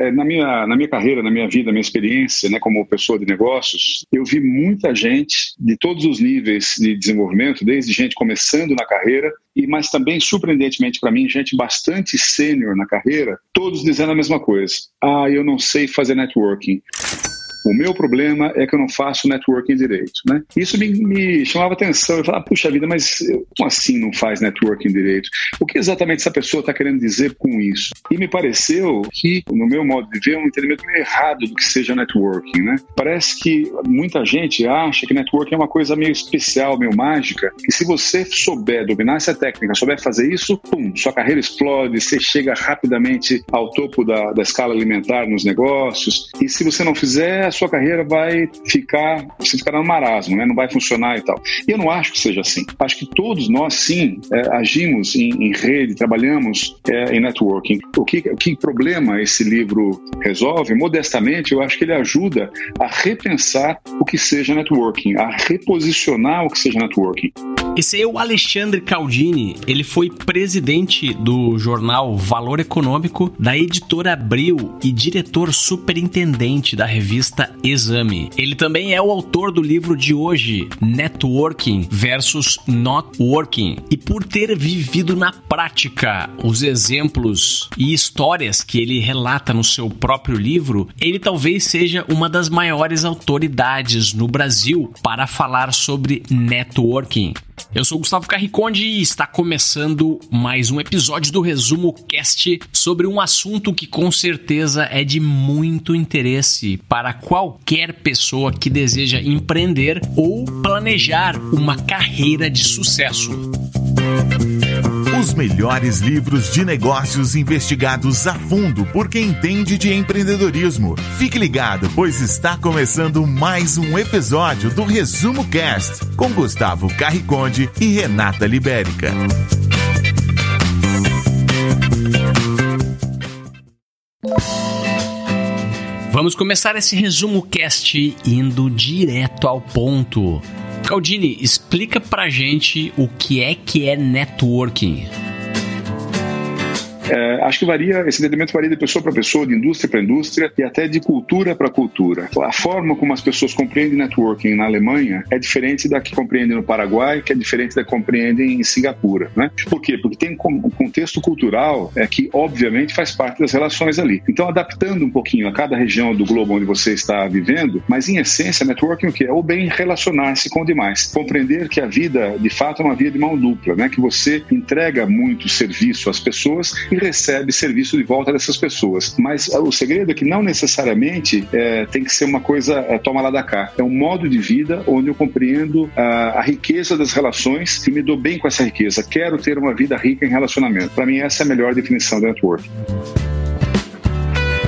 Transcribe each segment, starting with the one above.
É, na, minha, na minha carreira, na minha vida, na minha experiência né, como pessoa de negócios, eu vi muita gente de todos os níveis de desenvolvimento, desde gente começando na carreira, e mas também, surpreendentemente para mim, gente bastante sênior na carreira, todos dizendo a mesma coisa. Ah, eu não sei fazer networking. O meu problema é que eu não faço networking direito, né? Isso me, me chamava atenção. Eu falava, puxa vida, mas como assim não faz networking direito? O que exatamente essa pessoa está querendo dizer com isso? E me pareceu que, no meu modo de ver, é um entendimento meio errado do que seja networking, né? Parece que muita gente acha que networking é uma coisa meio especial, meio mágica, que se você souber dominar essa técnica, souber fazer isso, pum, sua carreira explode, você chega rapidamente ao topo da, da escala alimentar nos negócios. E se você não fizer, sua carreira vai ficar, você ficará no marasmo, né? não vai funcionar e tal. E eu não acho que seja assim. Acho que todos nós, sim, é, agimos em, em, rede, trabalhamos é, em networking. O que, o que problema esse livro resolve? Modestamente, eu acho que ele ajuda a repensar o que seja networking, a reposicionar o que seja networking. Esse é o Alexandre Caldini. Ele foi presidente do jornal Valor Econômico, da editora Abril e diretor superintendente da revista Exame. Ele também é o autor do livro de hoje, Networking versus Not Working. E por ter vivido na prática os exemplos e histórias que ele relata no seu próprio livro, ele talvez seja uma das maiores autoridades no Brasil para falar sobre networking. Eu sou Gustavo Carriconde e está começando mais um episódio do Resumo Cast sobre um assunto que com certeza é de muito interesse para qualquer pessoa que deseja empreender ou planejar uma carreira de sucesso. Os melhores livros de negócios investigados a fundo por quem entende de empreendedorismo. Fique ligado, pois está começando mais um episódio do Resumo Cast com Gustavo Carriconde e Renata Libérica. Vamos começar esse resumo cast indo direto ao ponto. Caldini, explica pra gente o que é que é networking. É, acho que varia, esse entendimento varia de pessoa para pessoa, de indústria para indústria e até de cultura para cultura. A forma como as pessoas compreendem networking na Alemanha é diferente da que compreendem no Paraguai, que é diferente da que compreendem em Singapura. Né? Por quê? Porque tem um contexto cultural é, que, obviamente, faz parte das relações ali. Então, adaptando um pouquinho a cada região do globo onde você está vivendo, mas em essência, networking o que é? O bem relacionar-se com demais. Compreender que a vida, de fato, é uma via de mão dupla, né? que você entrega muito serviço às pessoas e recebe serviço de volta dessas pessoas. Mas ah, o segredo é que não necessariamente é, tem que ser uma coisa é, toma lá da cá. É um modo de vida onde eu compreendo a, a riqueza das relações e me dou bem com essa riqueza. Quero ter uma vida rica em relacionamento. Para mim, essa é a melhor definição de network.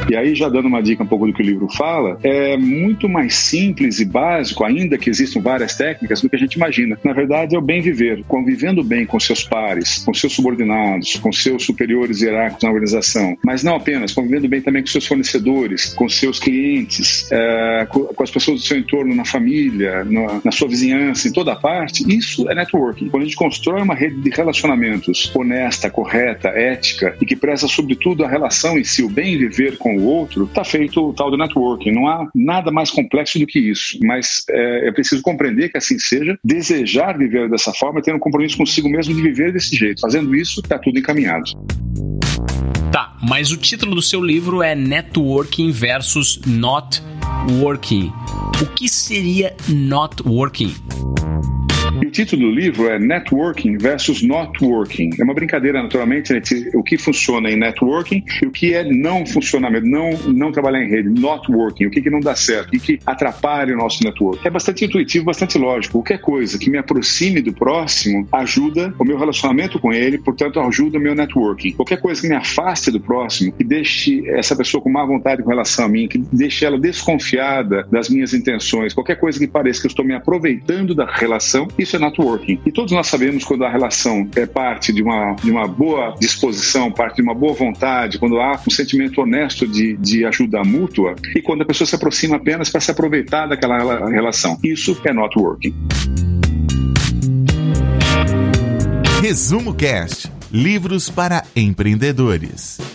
E aí, já dando uma dica um pouco do que o livro fala, é muito mais simples e básico, ainda que existam várias técnicas, do que a gente imagina. Na verdade, é o bem viver, convivendo bem com seus pares, com seus subordinados, com seus superiores hierárquicos na organização, mas não apenas, convivendo bem também com seus fornecedores, com seus clientes, é, com, as pessoas do seu entorno, na família, na, na sua vizinhança, em toda parte. Isso é networking. Quando a gente constrói uma rede de relacionamentos honesta, correta, ética e que preza sobretudo a relação em si, o bem viver com o outro, está feito o tal do networking. Não há nada mais complexo do que isso. Mas é, é preciso compreender que assim seja, desejar viver dessa forma, ter um compromisso consigo mesmo de viver desse jeito. Fazendo isso, está tudo encaminhado. Tá, mas o título do seu livro é Networking versus Not Working. O que seria not working? Título do livro é Networking versus Not Working. É uma brincadeira, naturalmente, entre o que funciona em networking e o que é não funcionamento, não, não trabalhar em rede, not working, o que, que não dá certo, o que, que atrapalha o nosso network. É bastante intuitivo, bastante lógico. Qualquer coisa que me aproxime do próximo ajuda o meu relacionamento com ele, portanto, ajuda o meu networking. Qualquer coisa que me afaste do próximo, que deixe essa pessoa com má vontade com relação a mim, que deixe ela desconfiada das minhas intenções, qualquer coisa que pareça que eu estou me aproveitando da relação, isso é networking. E todos nós sabemos quando a relação é parte de uma, de uma boa disposição, parte de uma boa vontade, quando há um sentimento honesto de, de ajuda mútua e quando a pessoa se aproxima apenas para se aproveitar daquela relação. Isso é networking. Resumo Cast Livros para empreendedores.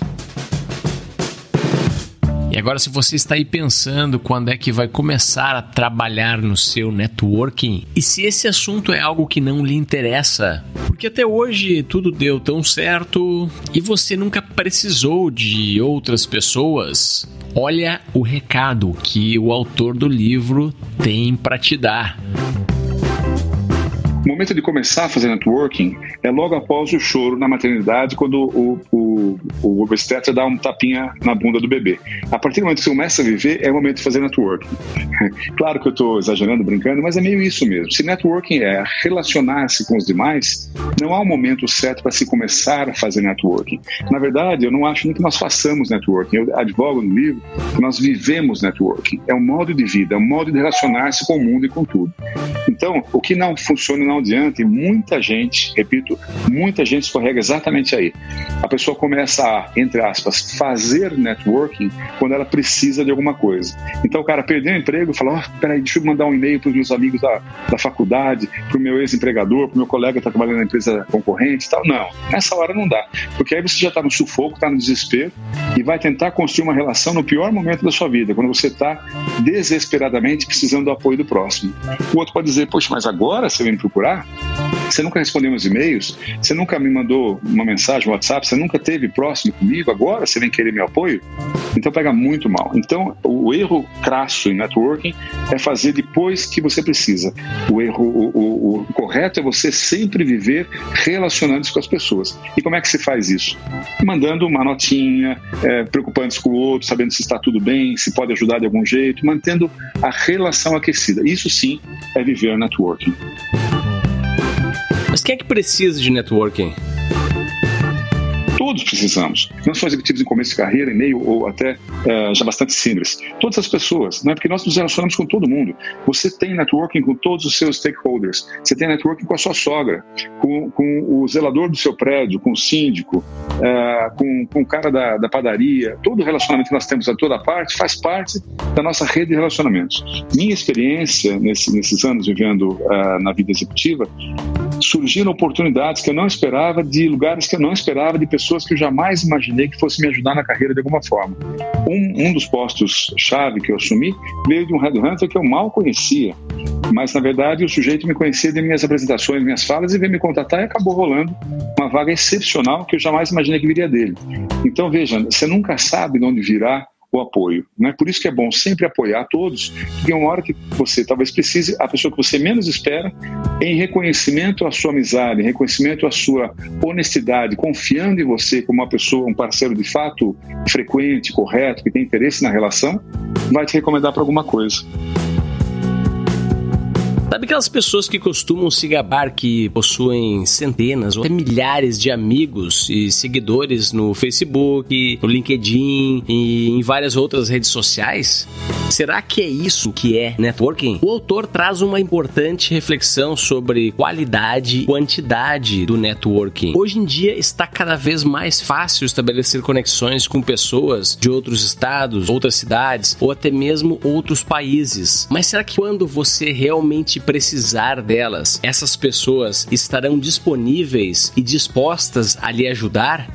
Agora, se você está aí pensando quando é que vai começar a trabalhar no seu networking, e se esse assunto é algo que não lhe interessa, porque até hoje tudo deu tão certo e você nunca precisou de outras pessoas, olha o recado que o autor do livro tem para te dar. O momento de começar a fazer networking é logo após o choro na maternidade, quando o, o, o obstetra dá um tapinha na bunda do bebê. A partir do momento que você começa a viver, é o momento de fazer networking. claro que eu estou exagerando, brincando, mas é meio isso mesmo. Se networking é relacionar-se com os demais, não há um momento certo para se começar a fazer networking. Na verdade, eu não acho nem que nós façamos networking. Eu advogo no livro que nós vivemos networking. É um modo de vida, é um modo de relacionar-se com o mundo e com tudo. Então, o que não funciona não adianta e muita gente, repito, muita gente escorrega exatamente aí. A pessoa começa a, entre aspas, fazer networking quando ela precisa de alguma coisa. Então o cara perdeu o emprego e fala: oh, peraí, deixa eu mandar um e-mail para os meus amigos da, da faculdade, para o meu ex-empregador, para o meu colega que está trabalhando na empresa concorrente e tal. Não, nessa hora não dá. Porque aí você já está no sufoco, está no desespero e vai tentar construir uma relação no pior momento da sua vida, quando você está desesperadamente precisando do apoio do próximo. O outro pode dizer: poxa, mas agora você vem me procurar? Você nunca respondeu meus e-mails? Você nunca me mandou uma mensagem no WhatsApp? Você nunca teve próximo comigo? Agora você vem querer meu apoio? Então pega muito mal. Então o erro crasso em networking é fazer depois que você precisa. O erro, o, o, o correto é você sempre viver relacionando-se com as pessoas. E como é que se faz isso? Mandando uma notinha, é, preocupando-se com o outro, sabendo se está tudo bem, se pode ajudar de algum jeito, mantendo a relação aquecida. Isso sim é viver networking. Mas quem é que precisa de networking? Todos precisamos. Não só executivos em começo de carreira, em meio ou até uh, já bastante seniors. Todas as pessoas, né? porque nós nos relacionamos com todo mundo. Você tem networking com todos os seus stakeholders. Você tem networking com a sua sogra, com, com o zelador do seu prédio, com o síndico, uh, com, com o cara da, da padaria. Todo relacionamento que nós temos a toda parte faz parte da nossa rede de relacionamentos. Minha experiência nesse, nesses anos vivendo uh, na vida executiva surgiram oportunidades que eu não esperava de lugares que eu não esperava de pessoas que eu jamais imaginei que fossem me ajudar na carreira de alguma forma. Um, um dos postos-chave que eu assumi veio de um headhunter que eu mal conhecia, mas na verdade o sujeito me conhecia de minhas apresentações, minhas falas e veio me contatar e acabou rolando uma vaga excepcional que eu jamais imaginei que viria dele. Então veja, você nunca sabe de onde virá o apoio. Né? Por isso que é bom sempre apoiar todos, porque uma hora que você talvez precise, a pessoa que você menos espera, em reconhecimento à sua amizade, em reconhecimento à sua honestidade, confiando em você como uma pessoa, um parceiro de fato frequente, correto, que tem interesse na relação, vai te recomendar para alguma coisa. Sabe aquelas pessoas que costumam se gabar que possuem centenas ou até milhares de amigos e seguidores no Facebook, no LinkedIn e em várias outras redes sociais? Será que é isso que é networking? O autor traz uma importante reflexão sobre qualidade e quantidade do networking. Hoje em dia está cada vez mais fácil estabelecer conexões com pessoas de outros estados, outras cidades ou até mesmo outros países. Mas será que quando você realmente precisar delas, essas pessoas estarão disponíveis e dispostas a lhe ajudar?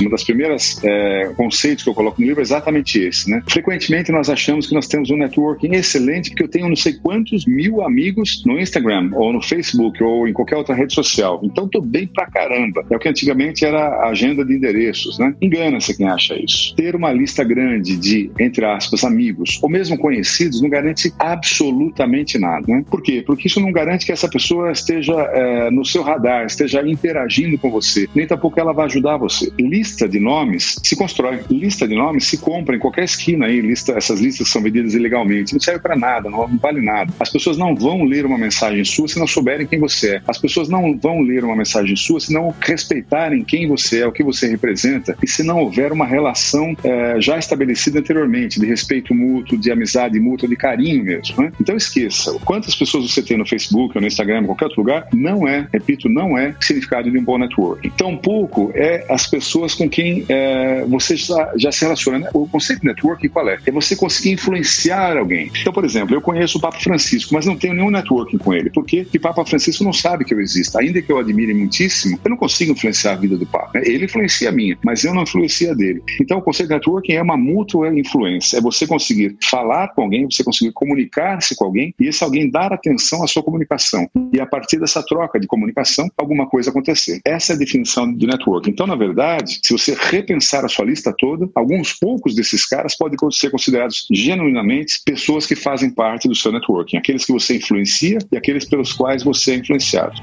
Uma das primeiras é, conceitos que eu coloco no livro é exatamente esse, né? Frequentemente nós achamos que nós temos um networking excelente porque eu tenho não sei quantos mil amigos no Instagram ou no Facebook ou em qualquer outra rede social. Então tô bem pra caramba. É o que antigamente era a agenda de endereços, né? Engana-se quem acha isso. Ter uma lista grande de, entre aspas, amigos ou mesmo conhecidos não garante absolutamente nada, né? Por quê? Porque isso não garante que essa pessoa esteja é, no seu radar, esteja interagindo com você. Nem tampouco ela vai ajudar você. Lista lista de nomes se constrói, lista de nomes se compra em qualquer esquina aí, lista, essas listas são vendidas ilegalmente, não serve para nada, não, vale nada. As pessoas não vão ler uma mensagem sua se não souberem quem você é. As pessoas não vão ler uma mensagem sua se não respeitarem quem você é, o que você representa e se não houver uma relação é, já estabelecida anteriormente de respeito mútuo, de amizade mútua, de carinho mesmo. Né? Então esqueça, quantas pessoas você tem no Facebook ou no Instagram, em qualquer outro lugar, não é, repito, não é significado de um bom networking. Tampouco é as pessoas com quem é, você já, já se relaciona. Né? O conceito de networking qual é? É você conseguir influenciar alguém. Então, por exemplo, eu conheço o Papa Francisco, mas não tenho nenhum networking com ele. Porque Papa Francisco não sabe que eu existo. Ainda que eu admire muitíssimo, eu não consigo influenciar a vida do Papa. Ele influencia a minha, mas eu não influencio a dele. Então, o conceito de networking é uma mútua influência. É você conseguir falar com alguém, você conseguir comunicar-se com alguém e esse alguém dar atenção à sua comunicação. E a partir dessa troca de comunicação, alguma coisa acontecer. Essa é a definição de networking. Então, na verdade, se você repensar a sua lista toda, alguns poucos desses caras podem ser considerados genuinamente pessoas que fazem parte do seu networking, aqueles que você influencia e aqueles pelos quais você é influenciado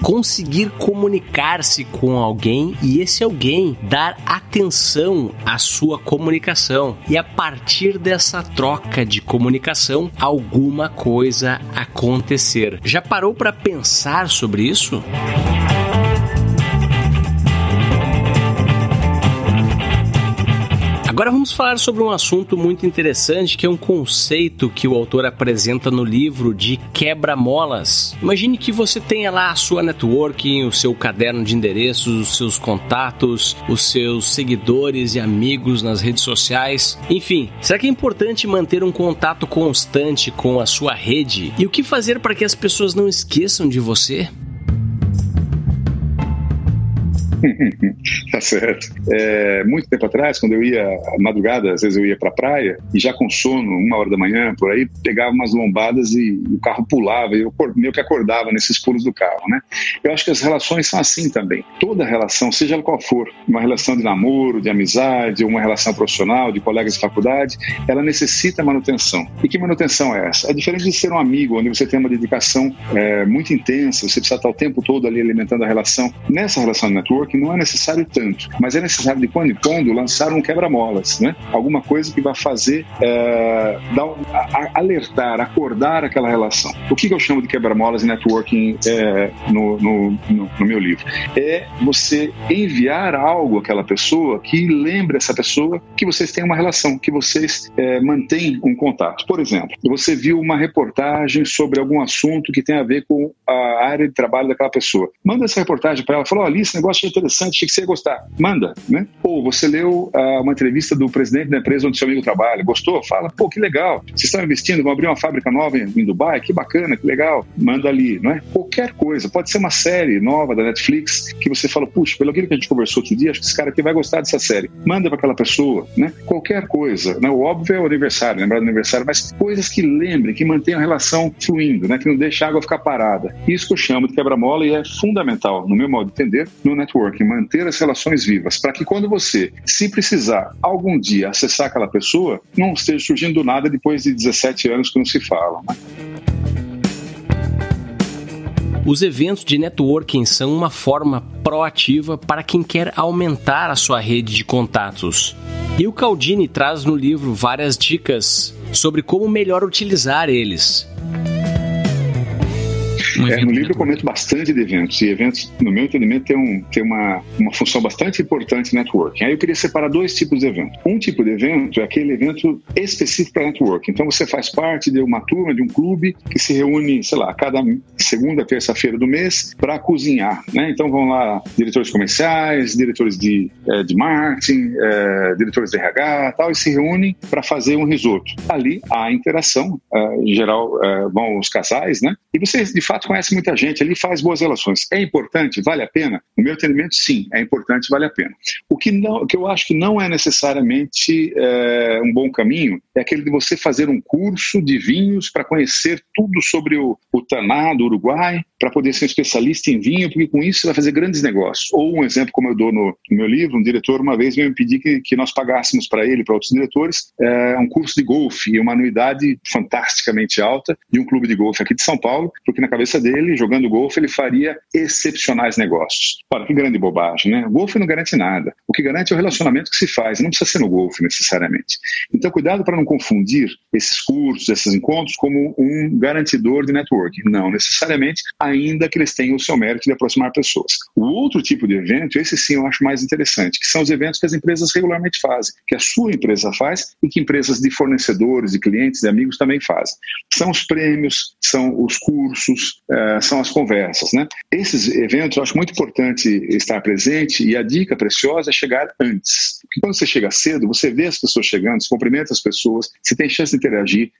conseguir comunicar-se com alguém e esse alguém dar atenção à sua comunicação e a partir dessa troca de comunicação alguma coisa acontecer. Já parou para pensar sobre isso? Agora vamos falar sobre um assunto muito interessante que é um conceito que o autor apresenta no livro de quebra-molas. Imagine que você tenha lá a sua networking, o seu caderno de endereços, os seus contatos, os seus seguidores e amigos nas redes sociais. Enfim, será que é importante manter um contato constante com a sua rede? E o que fazer para que as pessoas não esqueçam de você? tá certo. É, muito tempo atrás, quando eu ia madrugada, às vezes eu ia para a praia e já com sono, uma hora da manhã, por aí, pegava umas lombadas e o carro pulava e eu meio que acordava nesses pulos do carro, né? Eu acho que as relações são assim também. Toda relação, seja ela qual for, uma relação de namoro, de amizade, uma relação profissional, de colegas de faculdade, ela necessita manutenção. E que manutenção é essa? É diferente de ser um amigo, onde você tem uma dedicação é, muito intensa, você precisa estar o tempo todo ali alimentando a relação. Nessa relação de network, que não é necessário tanto, mas é necessário de quando em quando lançar um quebra-molas, né? Alguma coisa que vai fazer é, dar, a, alertar, acordar aquela relação. O que, que eu chamo de quebra-molas e networking é, no, no, no, no, meu livro? É você enviar algo àquela pessoa que lembre essa pessoa que vocês têm uma relação, que vocês é, mantêm um contato. Por exemplo, você viu uma reportagem sobre algum assunto que tem a ver com a área de trabalho daquela pessoa. Manda essa reportagem para ela, fala, olha, esse negócio interessante, achei que você ia gostar. Manda, né? Ou você leu uh, uma entrevista do presidente da empresa onde seu amigo trabalha, gostou? Fala, pô, que legal. Vocês estão investindo, vão abrir uma fábrica nova em, em Dubai, que bacana, que legal. Manda ali, não é? Qualquer coisa. Pode ser uma série nova da Netflix que você fala, puxa, pelo aquilo que a gente conversou outro dia, acho que esse cara aqui vai gostar dessa série. Manda para aquela pessoa, né? Qualquer coisa. Né? O óbvio é o aniversário, lembrar do aniversário, mas coisas que lembrem, que mantenham a relação fluindo, né? Que não deixe a água ficar parada. Isso que eu chamo de quebra-mola e é fundamental, no meu modo de entender, no networking, manter as relações vivas, para que quando você, se precisar algum dia acessar aquela pessoa, não esteja surgindo do nada depois de 17 anos que não se falam. Né? Os eventos de networking são uma forma proativa para quem quer aumentar a sua rede de contatos. E o Caldini traz no livro várias dicas sobre como melhor utilizar eles. Um é, no livro eu comento bastante de eventos, e eventos, no meu entendimento, tem, um, tem uma, uma função bastante importante em networking. Aí eu queria separar dois tipos de evento. Um tipo de evento é aquele evento específico para networking. Então você faz parte de uma turma, de um clube que se reúne, sei lá, cada segunda, terça-feira do mês para cozinhar. Né? Então vão lá diretores comerciais, diretores de, é, de marketing, é, diretores de RH tal, e se reúnem para fazer um risoto. Ali há interação, é, em geral é, vão os casais, né? E você de fato conhece muita gente, ali faz boas relações. É importante? Vale a pena? No meu entendimento, sim, é importante, vale a pena. O que, não, que eu acho que não é necessariamente é, um bom caminho é aquele de você fazer um curso de vinhos para conhecer tudo sobre o, o Taná do Uruguai, para poder ser um especialista em vinho, porque com isso você vai fazer grandes negócios. Ou um exemplo, como eu dou no, no meu livro, um diretor uma vez me pedir que, que nós pagássemos para ele, para outros diretores, é, um curso de golfe e uma anuidade fantasticamente alta de um clube de golfe aqui de São Paulo, porque na cabeça dele, jogando golfe, ele faria excepcionais negócios. Ora, que grande bobagem, né? O golfe não garante nada. O que garante é o relacionamento que se faz, não precisa ser no golfe necessariamente. Então, cuidado para não confundir esses cursos, esses encontros, como um garantidor de networking. Não, necessariamente, ainda que eles tenham o seu mérito de aproximar pessoas. O outro tipo de evento, esse sim eu acho mais interessante, que são os eventos que as empresas regularmente fazem, que a sua empresa faz e que empresas de fornecedores, de clientes, de amigos também fazem. São os prêmios, são os cursos, uh, são as conversas. Né? Esses eventos eu acho muito importante estar presente e a dica preciosa é chegar antes. Porque quando você chega cedo, você vê as pessoas chegando, se cumprimenta as pessoas, se tem chance de interagir,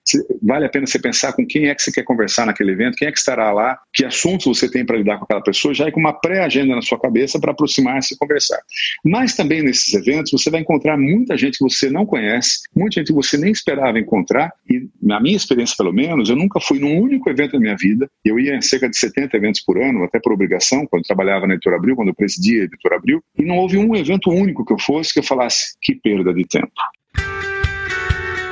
vale a pena você pensar com quem é que você quer conversar naquele evento, quem é que estará lá, que assuntos você tem para lidar com aquela pessoa, já é com uma pré-agenda na sua cabeça para aproximar-se e conversar. Mas também nesses eventos você vai encontrar muita gente que você não conhece, muita gente que você nem esperava encontrar, e na minha experiência pelo menos, eu nunca fui num único evento da minha vida, eu ia em cerca de 70 eventos por ano, até por obrigação, quando trabalhava na Editora Abril, quando eu presidia a Editora Abril, e não houve um evento único que eu fosse que eu falasse que perda de tempo.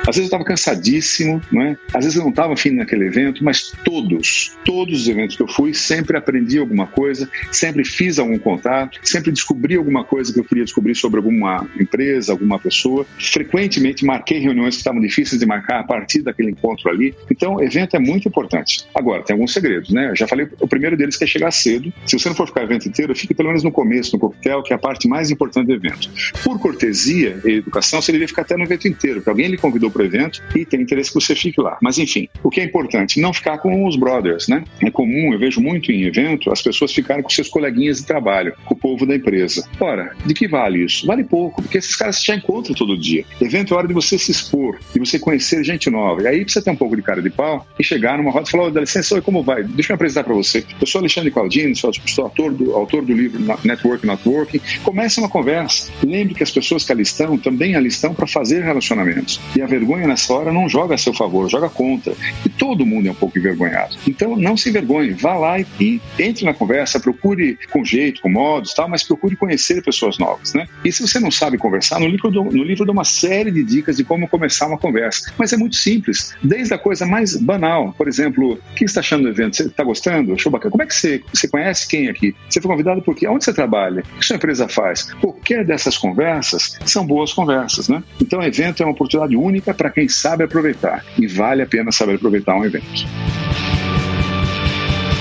Às vezes eu estava cansadíssimo, não é? às vezes eu não estava afim naquele evento, mas todos, todos os eventos que eu fui, sempre aprendi alguma coisa, sempre fiz algum contato, sempre descobri alguma coisa que eu queria descobrir sobre alguma empresa, alguma pessoa. Frequentemente marquei reuniões que estavam difíceis de marcar a partir daquele encontro ali. Então, evento é muito importante. Agora, tem alguns segredos, né? Eu já falei, o primeiro deles é chegar cedo. Se você não for ficar o evento inteiro, fique pelo menos no começo, no coquetel, que é a parte mais importante do evento. Por cortesia e educação, você deveria ficar até no evento inteiro, porque alguém lhe convidou para o evento e tem interesse que você fique lá. Mas enfim, o que é importante? Não ficar com os brothers, né? É comum, eu vejo muito em evento, as pessoas ficarem com seus coleguinhas de trabalho, com o povo da empresa. Ora, de que vale isso? Vale pouco, porque esses caras já encontram todo dia. Evento é hora de você se expor, de você conhecer gente nova. E aí precisa ter um pouco de cara de pau e chegar numa roda e falar: oh, dá licença, oi, como vai? Deixa eu me apresentar para você. Eu sou Alexandre Claudino, sou, sou autor, do, autor do livro Network Networking. Comece uma conversa. Lembre que as pessoas que ali estão também ali estão para fazer relacionamentos. E a vergonha nessa hora não joga a seu favor, joga contra. E todo mundo é um pouco envergonhado. Então não se envergonhe, vá lá e, e entre na conversa, procure com jeito, com modos, tal, mas procure conhecer pessoas novas, né? E se você não sabe conversar, no livro, no livro dou uma série de dicas de como começar uma conversa. Mas é muito simples, desde a coisa mais banal. Por exemplo, o que você está achando do evento? Você está gostando? Achou bacana? Como é que você, você conhece quem aqui? Você foi convidado por quê? Onde você trabalha? O que sua empresa faz? Qualquer dessas conversas são boas conversas, né? Então, evento é uma oportunidade única para quem sabe aproveitar. E vale a pena saber aproveitar um evento.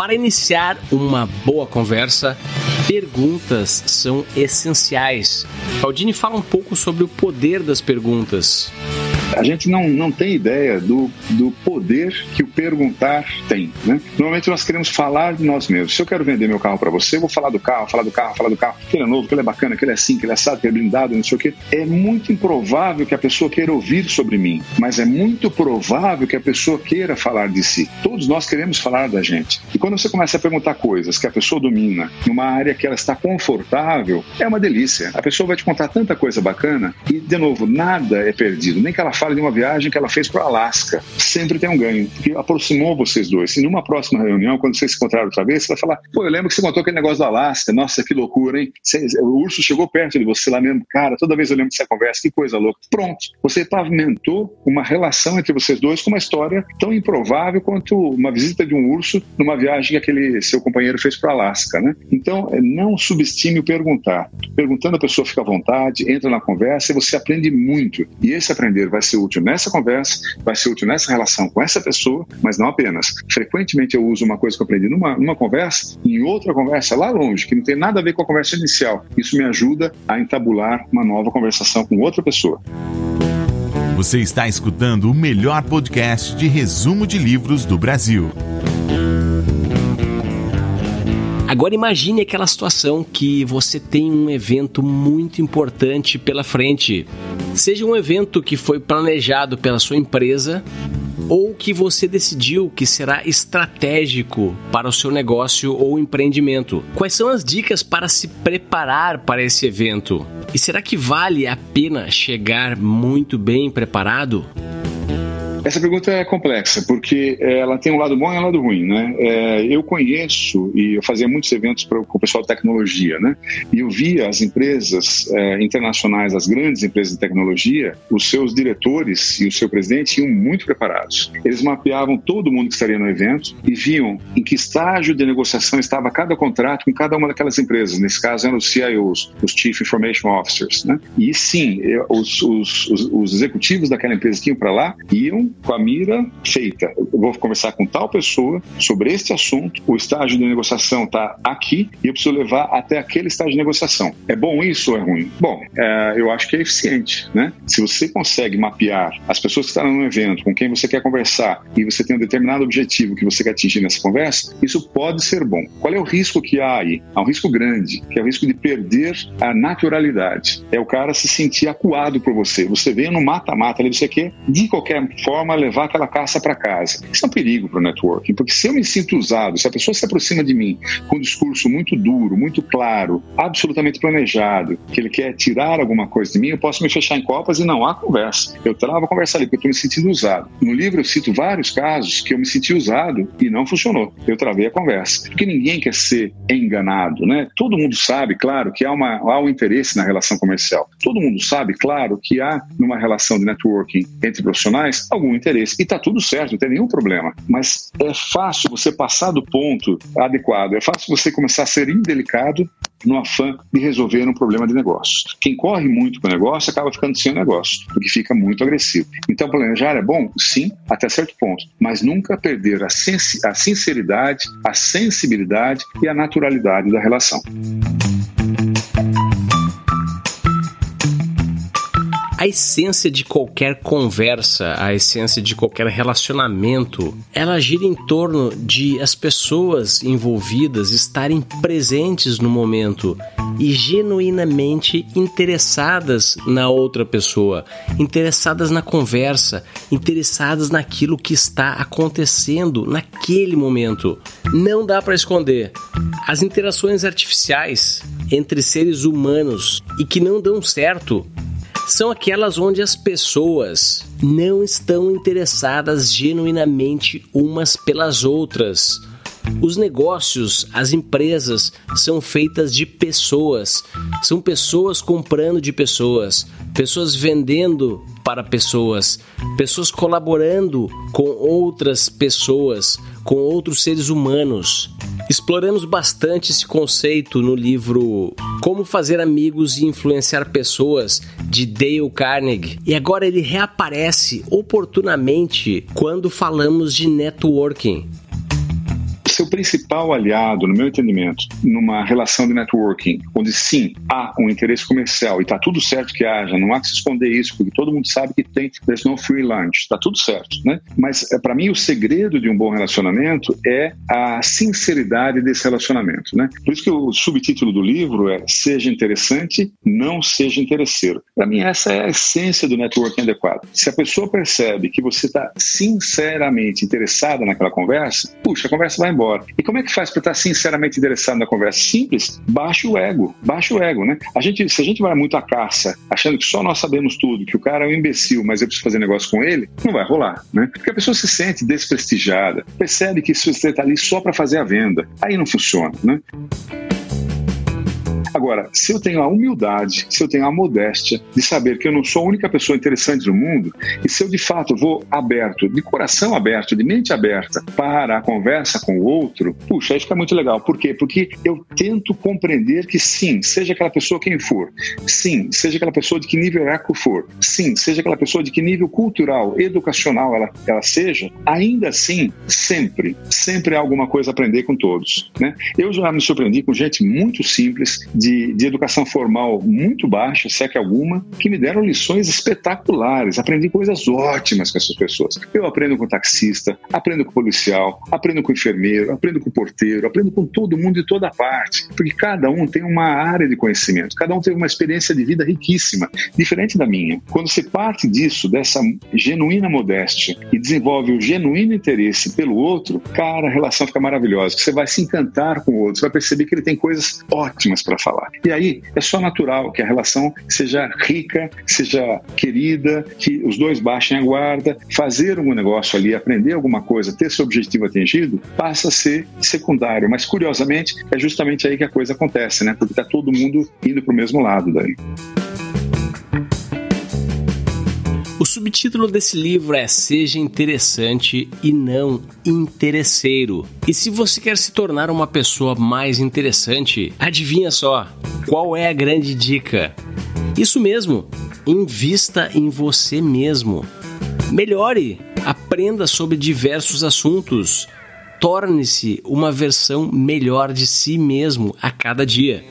Para iniciar uma boa conversa, perguntas são essenciais. Claudine fala um pouco sobre o poder das perguntas a gente não, não tem ideia do, do poder que o perguntar tem. Né? Normalmente nós queremos falar de nós mesmos. Se eu quero vender meu carro para você, eu vou falar do carro, falar do carro, falar do carro, que ele é novo, que ele é bacana, que ele é assim, que ele é assado, que ele é blindado, não sei o quê. É muito improvável que a pessoa queira ouvir sobre mim, mas é muito provável que a pessoa queira falar de si. Todos nós queremos falar da gente. E quando você começa a perguntar coisas que a pessoa domina, numa área que ela está confortável, é uma delícia. A pessoa vai te contar tanta coisa bacana e, de novo, nada é perdido. Nem que ela fala de uma viagem que ela fez para o Alasca. Sempre tem um ganho, porque aproximou vocês dois. E numa próxima reunião, quando vocês se encontrarem outra vez, você vai falar: pô, eu lembro que você contou aquele negócio do Alasca. Nossa, que loucura, hein? o urso chegou perto de você lá mesmo. Cara, toda vez eu lembro dessa conversa, que coisa louca. Pronto, você pavimentou uma relação entre vocês dois com uma história tão improvável quanto uma visita de um urso numa viagem que aquele seu companheiro fez para Alasca, né? Então, é, não subestime o perguntar. Perguntando, a pessoa fica à vontade, entra na conversa e você aprende muito. E esse aprender vai ser útil nessa conversa, vai ser útil nessa relação com essa pessoa, mas não apenas. Frequentemente eu uso uma coisa que eu aprendi numa, numa conversa, em outra conversa lá longe, que não tem nada a ver com a conversa inicial. Isso me ajuda a entabular uma nova conversação com outra pessoa. Você está escutando o melhor podcast de resumo de livros do Brasil. Agora imagine aquela situação que você tem um evento muito importante pela frente. Seja um evento que foi planejado pela sua empresa ou que você decidiu que será estratégico para o seu negócio ou empreendimento. Quais são as dicas para se preparar para esse evento? E será que vale a pena chegar muito bem preparado? Essa pergunta é complexa, porque é, ela tem um lado bom e um lado ruim, né? É, eu conheço, e eu fazia muitos eventos para o pessoal de tecnologia, né? E eu via as empresas é, internacionais, as grandes empresas de tecnologia, os seus diretores e o seu presidente iam muito preparados. Eles mapeavam todo mundo que estaria no evento e viam em que estágio de negociação estava cada contrato com cada uma daquelas empresas. Nesse caso, eram os CIOs, os Chief Information Officers, né? E sim, os, os, os, os executivos daquela empresa que iam para lá iam com a mira feita. Eu vou conversar com tal pessoa sobre este assunto, o estágio de negociação está aqui e eu preciso levar até aquele estágio de negociação. É bom isso ou é ruim? Bom, é, eu acho que é eficiente, né? Se você consegue mapear as pessoas que estão no evento, com quem você quer conversar e você tem um determinado objetivo que você quer atingir nessa conversa, isso pode ser bom. Qual é o risco que há aí? Há um risco grande, que é o risco de perder a naturalidade. É o cara se sentir acuado por você. Você vem no mata-mata ali, você quer, de qualquer forma, levar aquela caça para casa. Isso é um perigo para o networking, porque se eu me sinto usado, se a pessoa se aproxima de mim com um discurso muito duro, muito claro, absolutamente planejado, que ele quer tirar alguma coisa de mim, eu posso me fechar em copas e não há conversa. Eu travo a conversa ali, porque eu estou me sentindo usado. No livro eu cito vários casos que eu me senti usado e não funcionou. Eu travei a conversa. Porque ninguém quer ser enganado, né? Todo mundo sabe, claro, que há, uma, há um interesse na relação comercial. Todo mundo sabe, claro, que há numa relação de networking entre profissionais algum interesse. E está tudo certo, não tem nenhum problema. Mas é fácil você passar do ponto adequado, é fácil você começar a ser indelicado no afã de resolver um problema de negócio. Quem corre muito com o negócio acaba ficando sem o negócio, porque fica muito agressivo. Então, planejar é bom? Sim, até certo ponto, mas nunca perder a, a sinceridade, a sensibilidade e a naturalidade da relação. A essência de qualquer conversa, a essência de qualquer relacionamento, ela gira em torno de as pessoas envolvidas estarem presentes no momento e genuinamente interessadas na outra pessoa, interessadas na conversa, interessadas naquilo que está acontecendo naquele momento. Não dá para esconder. As interações artificiais entre seres humanos e que não dão certo são aquelas onde as pessoas não estão interessadas genuinamente umas pelas outras. Os negócios, as empresas são feitas de pessoas. São pessoas comprando de pessoas, pessoas vendendo para pessoas, pessoas colaborando com outras pessoas, com outros seres humanos. Exploramos bastante esse conceito no livro Como Fazer Amigos e Influenciar Pessoas, de Dale Carnegie. E agora ele reaparece oportunamente quando falamos de networking seu principal aliado, no meu entendimento, numa relação de networking, onde sim há um interesse comercial e está tudo certo que haja, não há que se esconder isso, porque todo mundo sabe que tem there's no free lunch, está tudo certo, né? Mas é, para mim o segredo de um bom relacionamento é a sinceridade desse relacionamento, né? Por isso que o subtítulo do livro é Seja interessante, não seja interesseiro. Para mim essa é a essência do networking adequado. Se a pessoa percebe que você está sinceramente interessada naquela conversa, puxa, a conversa vai embora embora. E como é que faz para estar sinceramente interessado na conversa? Simples, baixa o ego, baixa o ego, né? A gente, se a gente vai muito à caça, achando que só nós sabemos tudo, que o cara é um imbecil, mas eu preciso fazer negócio com ele, não vai rolar, né? Porque a pessoa se sente desprestigiada, percebe que você está ali só para fazer a venda, aí não funciona, né? Agora, se eu tenho a humildade, se eu tenho a modéstia de saber que eu não sou a única pessoa interessante no mundo, e se eu de fato vou aberto, de coração aberto, de mente aberta, para a conversa com o outro, puxa, aí fica muito legal. Por quê? Porque eu tento compreender que sim, seja aquela pessoa quem for, sim, seja aquela pessoa de que nível eco for, sim, seja aquela pessoa de que nível cultural, educacional ela, ela seja, ainda assim, sempre, sempre há alguma coisa a aprender com todos. Né? Eu já me surpreendi com gente muito simples, de, de educação formal muito baixa, se é que alguma, que me deram lições espetaculares. Aprendi coisas ótimas com essas pessoas. Eu aprendo com taxista, aprendo com policial, aprendo com enfermeiro, aprendo com porteiro, aprendo com todo mundo de toda parte, porque cada um tem uma área de conhecimento, cada um tem uma experiência de vida riquíssima, diferente da minha. Quando você parte disso, dessa genuína modéstia e desenvolve o genuíno interesse pelo outro, cara, a relação fica maravilhosa. Você vai se encantar com o outro, você vai perceber que ele tem coisas ótimas para falar falar. E aí é só natural que a relação seja rica, seja querida, que os dois baixem a guarda, fazer um negócio ali, aprender alguma coisa, ter seu objetivo atingido, passa a ser secundário. Mas curiosamente é justamente aí que a coisa acontece, né? Porque está todo mundo indo para o mesmo lado daí. O subtítulo desse livro é Seja Interessante e Não Interesseiro. E se você quer se tornar uma pessoa mais interessante, adivinha só, qual é a grande dica? Isso mesmo, invista em você mesmo. Melhore Aprenda sobre diversos assuntos. Torne-se uma versão melhor de si mesmo a cada dia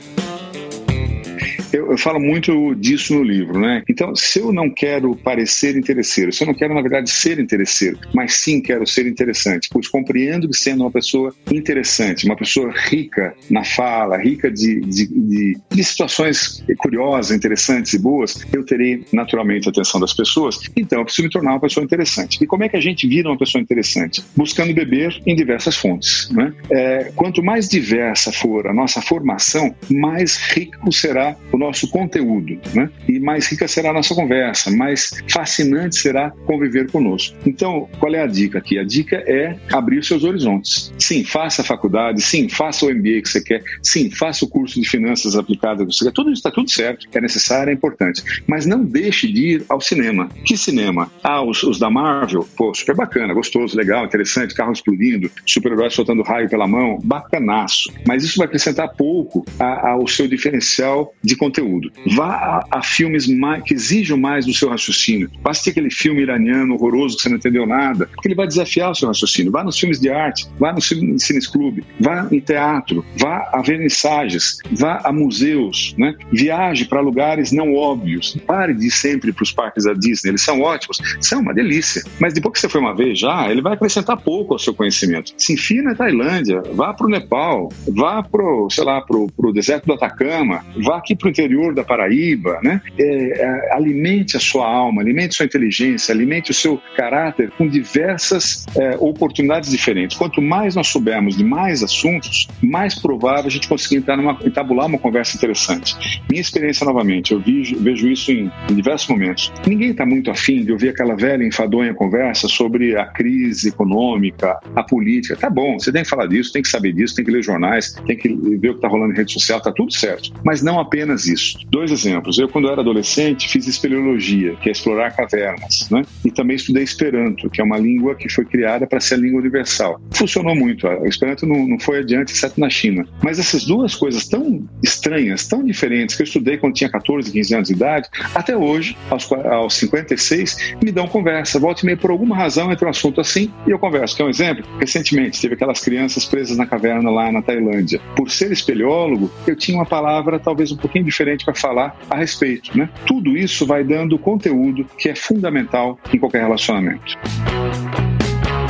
eu, falo muito disso no livro, né? Então, se eu não quero parecer interesseiro, se eu não quero, na verdade, ser interesseiro, mas sim quero ser interessante, pois compreendo que sendo uma pessoa interessante, uma pessoa rica na fala, rica de, de, de, de situações curiosas, interessantes e boas, eu terei naturalmente a atenção das pessoas, então eu preciso me tornar uma pessoa interessante. E como é que a gente vira uma pessoa interessante? Buscando beber em diversas fontes. Né? É, quanto mais diversa for a nossa formação, mais rico será o nosso nosso conteúdo, né? E mais rica será a nossa conversa, mais fascinante será conviver conosco. Então, qual é a dica aqui? A dica é abrir seus horizontes. Sim, faça a faculdade, sim, faça o MBA que você quer, sim, faça o curso de finanças aplicadas que você quer. Tudo isso está tudo certo, é necessário, é importante. Mas não deixe de ir ao cinema. Que cinema? Ah, os, os da Marvel, pô, super bacana, gostoso, legal, interessante, carro explodindo, super-herói soltando raio pela mão, bacanaço. Mas isso vai acrescentar pouco ao seu diferencial de conteúdo conteúdo. Vá a, a filmes mais, que exijam mais do seu raciocínio. Ter aquele filme iraniano horroroso que você não entendeu nada, porque ele vai desafiar o seu raciocínio. Vá nos filmes de arte, vá no Cine Clube, vá em teatro, vá a vernissagens, vá a museus, né? viaje para lugares não óbvios. Pare de ir sempre para os parques da Disney, eles são ótimos, são uma delícia. Mas depois que você foi uma vez já, ele vai acrescentar pouco ao seu conhecimento. Se enfia na Tailândia, vá para o Nepal, vá para sei lá, para o deserto do Atacama, vá aqui para o interior interior da Paraíba, né? É, é, alimente a sua alma, alimente a sua inteligência, alimente o seu caráter com diversas é, oportunidades diferentes. Quanto mais nós soubermos de mais assuntos, mais provável a gente conseguir entrar numa, entabular uma conversa interessante. Minha experiência, novamente, eu vejo, vejo isso em, em diversos momentos. Ninguém está muito afim de ouvir aquela velha enfadonha conversa sobre a crise econômica, a política. Tá bom, você tem que falar disso, tem que saber disso, tem que ler jornais, tem que ver o que está rolando em rede social, tá tudo certo. Mas não apenas isso Dois exemplos. Eu, quando era adolescente, fiz espeleologia, que é explorar cavernas, né? E também estudei Esperanto, que é uma língua que foi criada para ser a língua universal. Funcionou muito. O Esperanto não, não foi adiante, exceto na China. Mas essas duas coisas tão estranhas, tão diferentes, que eu estudei quando tinha 14, 15 anos de idade, até hoje, aos, aos 56, me dão conversa. Volta e meia, por alguma razão, entra um assunto assim e eu converso. Quer um exemplo? Recentemente, teve aquelas crianças presas na caverna lá na Tailândia. Por ser espeleólogo, eu tinha uma palavra talvez um pouquinho diferente para falar a respeito. Né? Tudo isso vai dando conteúdo que é fundamental em qualquer relacionamento.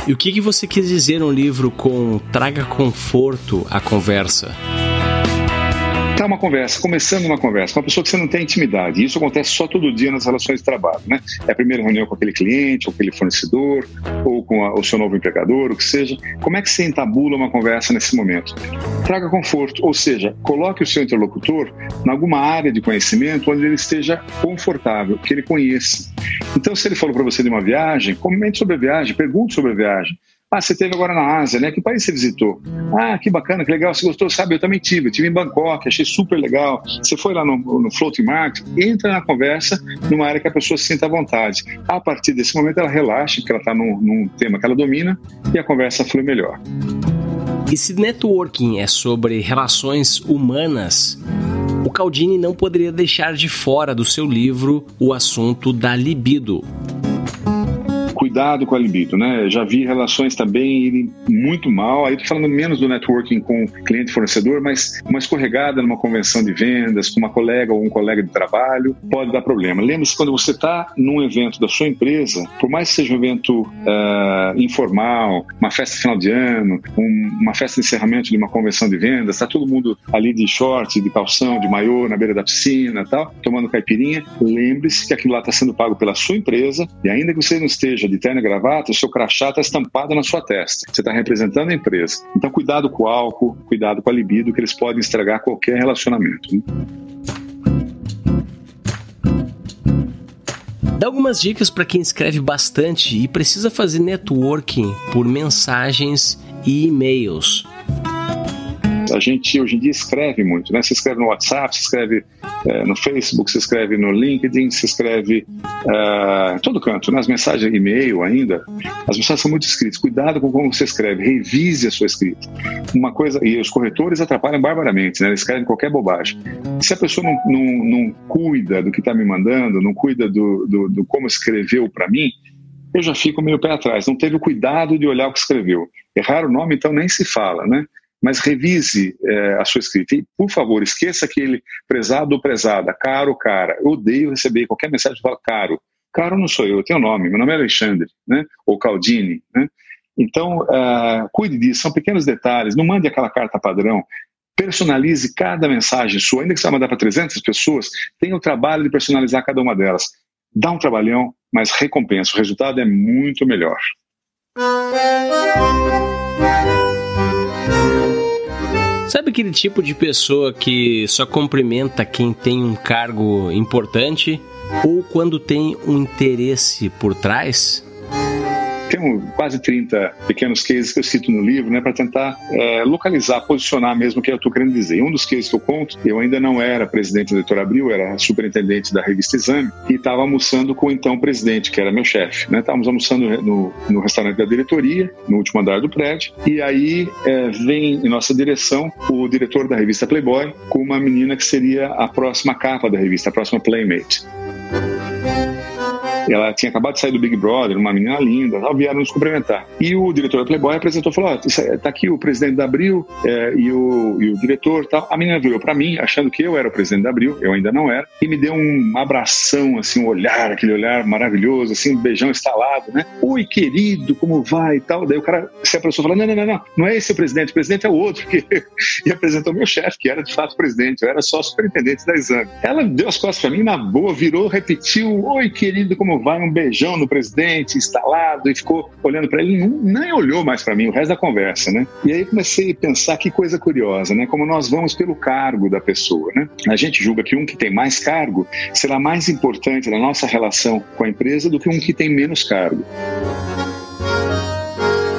E o que, que você quis dizer no livro com traga conforto à conversa? Tá uma conversa, começando uma conversa, com uma pessoa que você não tem intimidade. Isso acontece só todo dia nas relações de trabalho, né? É a primeira reunião com aquele cliente, ou aquele fornecedor, ou com a, o seu novo empregador, o que seja. Como é que você entabula uma conversa nesse momento? Traga conforto, ou seja, coloque o seu interlocutor em alguma área de conhecimento onde ele esteja confortável, que ele conheça. Então, se ele falou para você de uma viagem, comente sobre a viagem, pergunte sobre a viagem. Ah, você teve agora na Ásia, né? Que país você visitou? Ah, que bacana, que legal, você gostou? Sabe, eu também tive, eu tive em Bangkok, achei super legal. Você foi lá no, no Floating Market, entra na conversa numa área que a pessoa se sinta à vontade. A partir desse momento ela relaxa, porque ela está num, num tema que ela domina e a conversa flui melhor. E se networking é sobre relações humanas, o Caldini não poderia deixar de fora do seu livro o assunto da libido cuidado com a libido, né? Já vi relações também irem muito mal. Aí tô falando menos do networking com cliente fornecedor, mas uma escorregada numa convenção de vendas, com uma colega ou um colega de trabalho, pode dar problema. Lembre-se, quando você está num evento da sua empresa, por mais que seja um evento uh, informal, uma festa final de ano, um, uma festa de encerramento de uma convenção de vendas, está todo mundo ali de short, de calção, de maiô, na beira da piscina tal, tomando caipirinha, lembre-se que aquilo lá está sendo pago pela sua empresa e ainda que você não esteja de terno e gravata, o seu crachá está estampado na sua testa. Você está representando a empresa. Então, cuidado com o álcool, cuidado com a libido, que eles podem estragar qualquer relacionamento. Né? Dá algumas dicas para quem escreve bastante e precisa fazer networking por mensagens e e-mails. A gente hoje em dia escreve muito, né? Você escreve no WhatsApp, você escreve é, no Facebook, você escreve no LinkedIn, você escreve é, em todo canto, nas né? mensagens e-mail ainda. As mensagens são muito escritas. Cuidado com como você escreve, revise a sua escrita. Uma coisa, e os corretores atrapalham barbaramente, né? Eles escrevem qualquer bobagem. Se a pessoa não, não, não cuida do que está me mandando, não cuida do, do, do como escreveu para mim, eu já fico meio pé atrás. Não teve o cuidado de olhar o que escreveu. Errar o nome, então, nem se fala, né? Mas revise é, a sua escrita. E, por favor, esqueça aquele prezado ou prezada, caro, cara. Eu odeio receber qualquer mensagem que fala caro. Caro não sou eu, eu tenho nome, meu nome é Alexandre, né? ou Caldini. Né? Então, uh, cuide disso, são pequenos detalhes, não mande aquela carta padrão. Personalize cada mensagem sua, ainda que você vai mandar para 300 pessoas, tenha o trabalho de personalizar cada uma delas. Dá um trabalhão, mas recompensa, o resultado é muito melhor. Sabe aquele tipo de pessoa que só cumprimenta quem tem um cargo importante ou quando tem um interesse por trás? Tenho quase 30 pequenos cases que eu cito no livro, né, para tentar é, localizar, posicionar mesmo o que eu estou querendo dizer. Um dos cases que eu conto, eu ainda não era presidente da Editora Abril, era superintendente da revista Exame, e estava almoçando com o então presidente, que era meu chefe. Né? Estávamos almoçando no, no restaurante da diretoria, no último andar do prédio, e aí é, vem em nossa direção o diretor da revista Playboy com uma menina que seria a próxima capa da revista, a próxima Playmate. Ela tinha acabado de sair do Big Brother, uma menina linda, tal, vieram nos cumprimentar. E o diretor da Playboy apresentou, falou, oh, tá aqui o presidente da Abril é, e, o, e o diretor tal. A menina virou para mim, achando que eu era o presidente da Abril, eu ainda não era, e me deu um abração, assim, um olhar, aquele olhar maravilhoso, assim, um beijão instalado, né? Oi, querido, como vai e tal. Daí o cara se aproximou e falou, não, não, não, não, não é esse o presidente, o presidente é o outro. Que... e apresentou meu chefe, que era de fato presidente, eu era só superintendente da exame. Ela deu as costas para mim, na boa, virou, repetiu, oi, querido, como vai um beijão no presidente, instalado, e ficou olhando para ele, não, nem olhou mais para mim o resto da conversa, né? E aí comecei a pensar que coisa curiosa, né? Como nós vamos pelo cargo da pessoa, né? A gente julga que um que tem mais cargo será mais importante na nossa relação com a empresa do que um que tem menos cargo.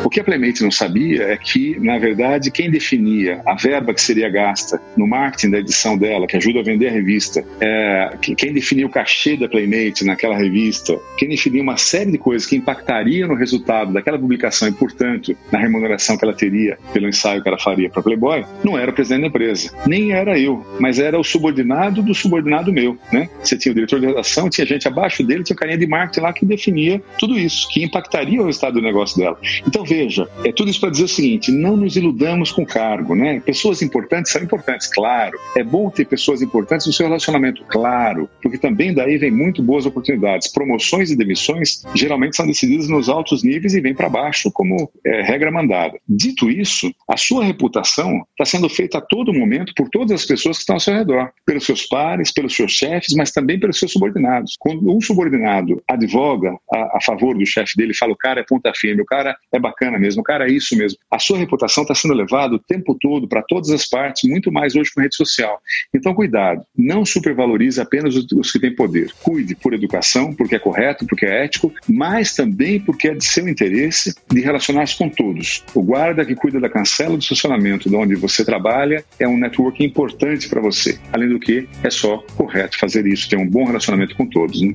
O que a Playmate não sabia é que, na verdade, quem definia a verba que seria gasta no marketing da edição dela, que ajuda a vender a revista, é, quem definia o cachê da Playmate naquela revista, quem definia uma série de coisas que impactariam no resultado daquela publicação e, portanto, na remuneração que ela teria pelo ensaio que ela faria para Playboy, não era o presidente da empresa, nem era eu, mas era o subordinado do subordinado meu. Né? Você tinha o diretor de redação, tinha gente abaixo dele, tinha o carinha de marketing lá que definia tudo isso, que impactaria o resultado do negócio dela. Então, veja, seja, é tudo isso para dizer o seguinte: não nos iludamos com cargo, né? Pessoas importantes são importantes, claro. É bom ter pessoas importantes no seu relacionamento, claro, porque também daí vem muito boas oportunidades. Promoções e demissões geralmente são decididas nos altos níveis e vêm para baixo como é, regra mandada. Dito isso, a sua reputação está sendo feita a todo momento por todas as pessoas que estão ao seu redor, pelos seus pares, pelos seus chefes, mas também pelos seus subordinados. Quando um subordinado advoga a, a favor do chefe dele, fala o cara é ponta firme, o cara é bacana bacana mesmo, cara, é isso mesmo. A sua reputação está sendo levada o tempo todo para todas as partes, muito mais hoje com rede social. Então, cuidado, não supervalorize apenas os que têm poder. Cuide por educação, porque é correto, porque é ético, mas também porque é de seu interesse de relacionar-se com todos. O guarda que cuida da cancela do estacionamento de onde você trabalha é um network importante para você. Além do que, é só correto fazer isso, ter um bom relacionamento com todos. Né?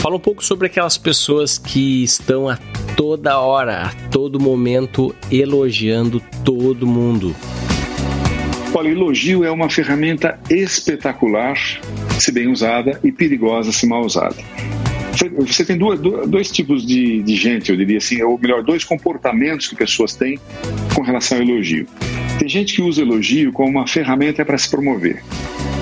Fala um pouco sobre aquelas pessoas que estão a toda hora, a todo momento elogiando todo mundo. Olha, elogio é uma ferramenta espetacular se bem usada e perigosa se mal usada. Você tem duas, dois tipos de, de gente, eu diria assim, ou melhor, dois comportamentos que pessoas têm com relação ao elogio. Tem gente que usa elogio como uma ferramenta para se promover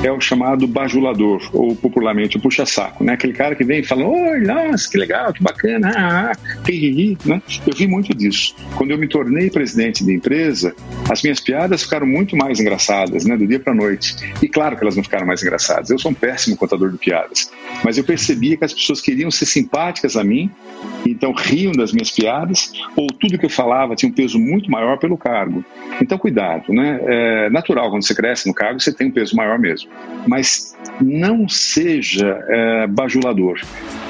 é o chamado bajulador, ou popularmente o puxa-saco, né? Aquele cara que vem e fala, oi, nossa, que legal, que bacana, ah, que ah, né? Eu vi muito disso. Quando eu me tornei presidente da empresa, as minhas piadas ficaram muito mais engraçadas, né? Do dia para noite. E claro que elas não ficaram mais engraçadas. Eu sou um péssimo contador de piadas. Mas eu percebia que as pessoas queriam ser simpáticas a mim, então riam das minhas piadas, ou tudo que eu falava tinha um peso muito maior pelo cargo. Então, cuidado, né? É natural, quando você cresce no cargo, você tem um peso maior mesmo mas não seja é, bajulador.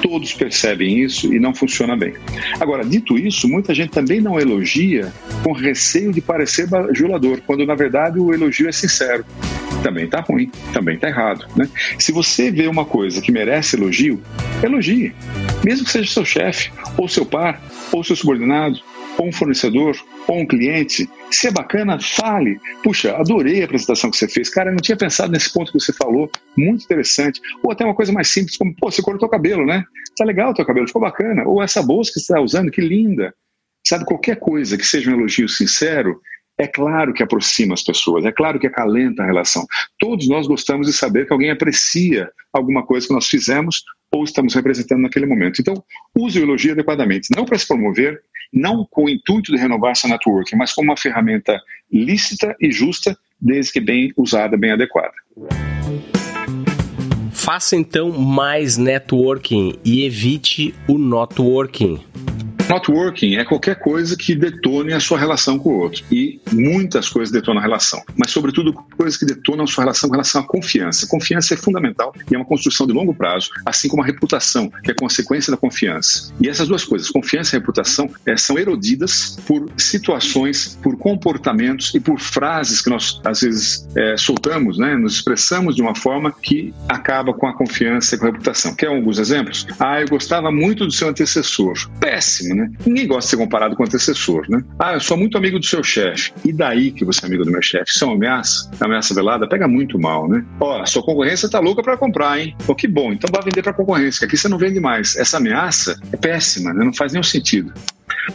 Todos percebem isso e não funciona bem. Agora, dito isso, muita gente também não elogia com receio de parecer bajulador, quando na verdade o elogio é sincero. Também está ruim, também está errado. Né? Se você vê uma coisa que merece elogio, elogie. Mesmo que seja seu chefe, ou seu par, ou seu subordinado, ou um fornecedor, ou um cliente. Se é bacana, fale. Puxa, adorei a apresentação que você fez. Cara, eu não tinha pensado nesse ponto que você falou. Muito interessante. Ou até uma coisa mais simples, como, pô, você cortou o cabelo, né? Tá legal o teu cabelo, ficou bacana. Ou essa bolsa que você está usando, que linda. Sabe, qualquer coisa que seja um elogio sincero, é claro que aproxima as pessoas, é claro que acalenta a relação. Todos nós gostamos de saber que alguém aprecia alguma coisa que nós fizemos ou estamos representando naquele momento. Então, use o elogio adequadamente, não para se promover, não com o intuito de renovar seu networking, mas como uma ferramenta lícita e justa, desde que bem usada, bem adequada. Faça então mais networking e evite o networking. Networking é qualquer coisa que detone a sua relação com o outro. E muitas coisas detonam a relação. Mas, sobretudo, coisas que detonam a sua relação com relação à confiança. Confiança é fundamental e é uma construção de longo prazo, assim como a reputação, que é consequência da confiança. E essas duas coisas, confiança e reputação, é, são erodidas por situações, por comportamentos e por frases que nós, às vezes, é, soltamos, né? nos expressamos de uma forma que acaba com a confiança e com a reputação. Quer alguns exemplos? Ah, eu gostava muito do seu antecessor. Péssimo, né? Ninguém gosta de ser comparado com o antecessor, né? Ah, eu sou muito amigo do seu chefe. E daí que você é amigo do meu chefe? Isso é ameaça? A ameaça velada pega muito mal, né? Ó, sua concorrência tá louca para comprar, hein? Pô, que bom. Então vai vender para concorrência, que aqui você não vende mais. Essa ameaça é péssima, né? Não faz nenhum sentido.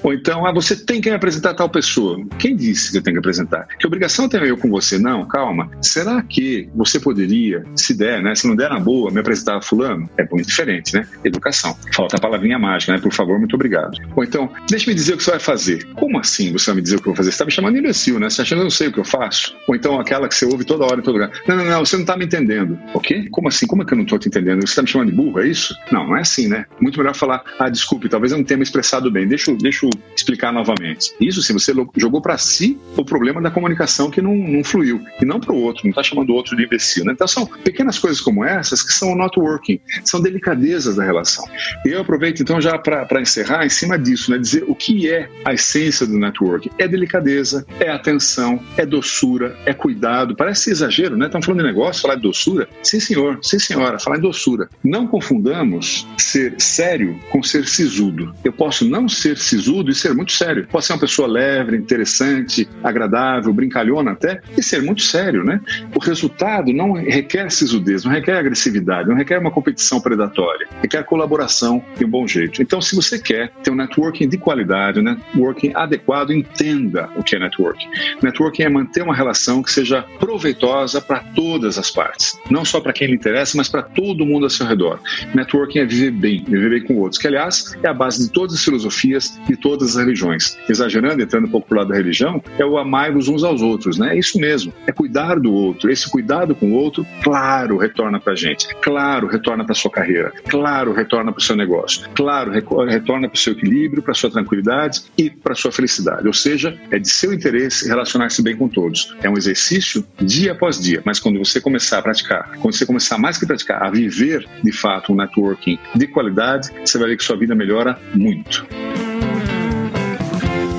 Ou então, ah, você tem que apresentar tal pessoa. Quem disse que eu tenho que apresentar? Que obrigação tenho eu com você? Não, calma. Será que você poderia, se der, né? Se não der na boa, me apresentar a fulano? É muito diferente, né? Educação. Falta a palavrinha mágica, né? Por favor, muito obrigado. Ou então, deixa me dizer o que você vai fazer. Como assim você vai me dizer o que eu vou fazer? Você está me chamando imbecil, né? Você tá achando que eu não sei o que eu faço? Ou então aquela que você ouve toda hora em todo lugar. Não, não, não, você não está me entendendo. O quê? Como assim? Como é que eu não estou te entendendo? Você está me chamando de burro, é isso? Não, não é assim, né? Muito melhor falar, ah, desculpe, talvez eu não tenha me expressado bem. Deixa, deixa eu explicar novamente. Isso se você jogou para si o problema da comunicação que não, não fluiu, e não para o outro, não está chamando o outro de imbecil. Né? Então são pequenas coisas como essas que são not working, são delicadezas da relação. E eu aproveito então já para encerrar em cima disso, né? dizer o que é a essência do networking. É delicadeza, é atenção, é doçura, é cuidado. Parece exagero, né? Estamos falando de negócio, falar de doçura. Sim, senhor, sim, senhora, falar em doçura. Não confundamos ser sério com ser sisudo. Eu posso não ser sisudo e ser muito sério. Pode ser uma pessoa leve, interessante, agradável, brincalhona até, e ser muito sério, né? O resultado não requer sisudez, não requer agressividade, não requer uma competição predatória, requer colaboração e um bom jeito. Então, se você quer ter um networking de qualidade, um networking adequado, entenda o que é networking. Networking é manter uma relação que seja proveitosa para todas as partes, não só para quem lhe interessa, mas para todo mundo ao seu redor. Networking é viver bem, viver bem com outros, que aliás é a base de todas as filosofias e todas as religiões. Exagerando, entrando um pouco para o lado da religião, é o amar-vos uns aos outros, né? É isso mesmo, é cuidar do outro. Esse cuidado com o outro, claro, retorna para a gente. Claro, retorna para sua carreira. Claro, retorna para o seu negócio. Claro, retorna para o seu equilíbrio, para sua tranquilidade e para sua felicidade. Ou seja, é de seu interesse relacionar-se bem com todos. É um exercício dia após dia, mas quando você começar a praticar, quando você começar mais que praticar, a viver de fato um networking de qualidade, você vai ver que sua vida melhora muito.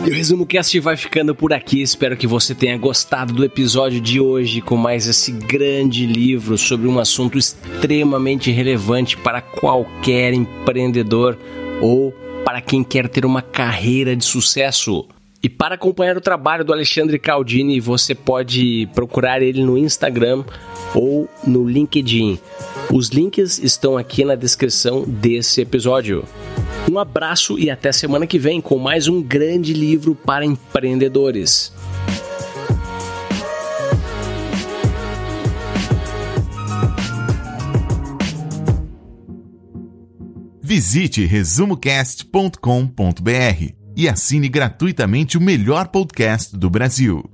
E o Resumo Cast vai ficando por aqui. Espero que você tenha gostado do episódio de hoje com mais esse grande livro sobre um assunto extremamente relevante para qualquer empreendedor ou para quem quer ter uma carreira de sucesso. E para acompanhar o trabalho do Alexandre Caldini, você pode procurar ele no Instagram ou no LinkedIn. Os links estão aqui na descrição desse episódio. Um abraço e até semana que vem com mais um grande livro para empreendedores. Visite resumocast.com.br e assine gratuitamente o melhor podcast do Brasil.